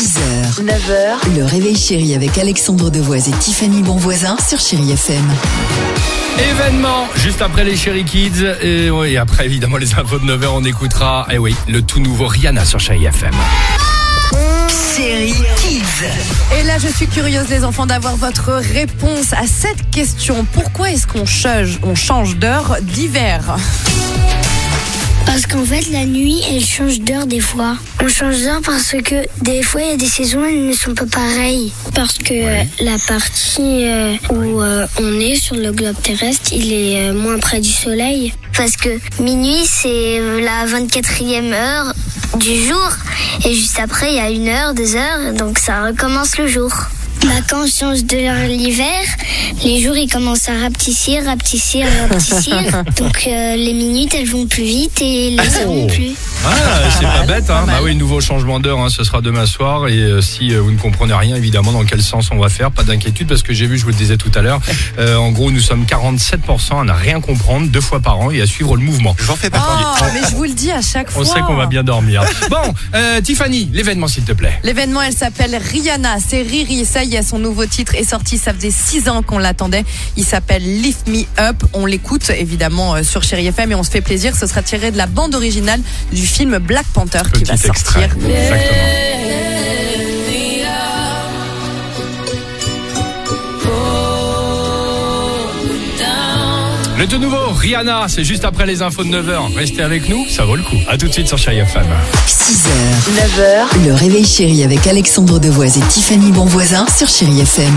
6h, 9h, le réveil chéri avec Alexandre Devoise et Tiffany Bonvoisin sur Chéri FM. Événement juste après les Cherry Kids et oui après évidemment les infos de 9h on écoutera eh oui le tout nouveau Rihanna sur Chéri FM. Chéri Kids. Et là, je suis curieuse, les enfants, d'avoir votre réponse à cette question. Pourquoi est-ce qu'on change, on change d'heure d'hiver? Parce qu'en fait, la nuit, elle change d'heure des fois. On change d'heure parce que des fois, il y a des saisons, elles ne sont pas pareilles. Parce que euh, la partie euh, où euh, on est sur le globe terrestre, il est euh, moins près du soleil. Parce que minuit, c'est la 24e heure du jour. Et juste après, il y a une heure, deux heures, donc ça recommence le jour. Bah, quand on change de l'hiver, les jours ils commencent à rapetissir, rapetissir, rapetissir. Donc euh, les minutes elles vont plus vite et les heures Oh. non plus. Ah c'est pas bête pas hein. Bah oui nouveau changement d'heure hein, ce sera demain soir et euh, si euh, vous ne comprenez rien évidemment dans quel sens on va faire pas d'inquiétude parce que j'ai vu je vous le disais tout à l'heure euh, en gros nous sommes 47% à ne rien comprendre deux fois par an et à suivre le mouvement. J'en fais partie. Oh, mais je vous le dis à chaque fois. On sait qu'on va bien dormir. Bon euh, Tiffany l'événement s'il te plaît. L'événement, elle s'appelle Rihanna. C'est Riri. Ça y est, son nouveau titre est sorti. Ça faisait six ans qu'on l'attendait. Il s'appelle Lift Me Up. On l'écoute évidemment euh, sur Chéri FM et on se fait plaisir. Ce sera tiré de la bande originale du film Black Panther qui va extrait. sortir. Exactement. Le tout nouveau Rihanna, c'est juste après les infos de 9h. Restez avec nous, ça vaut le coup. À tout de suite sur Chéri FM. 6h, 9h, le réveil chéri avec Alexandre Devoise et Tiffany Bonvoisin sur Chéri FM.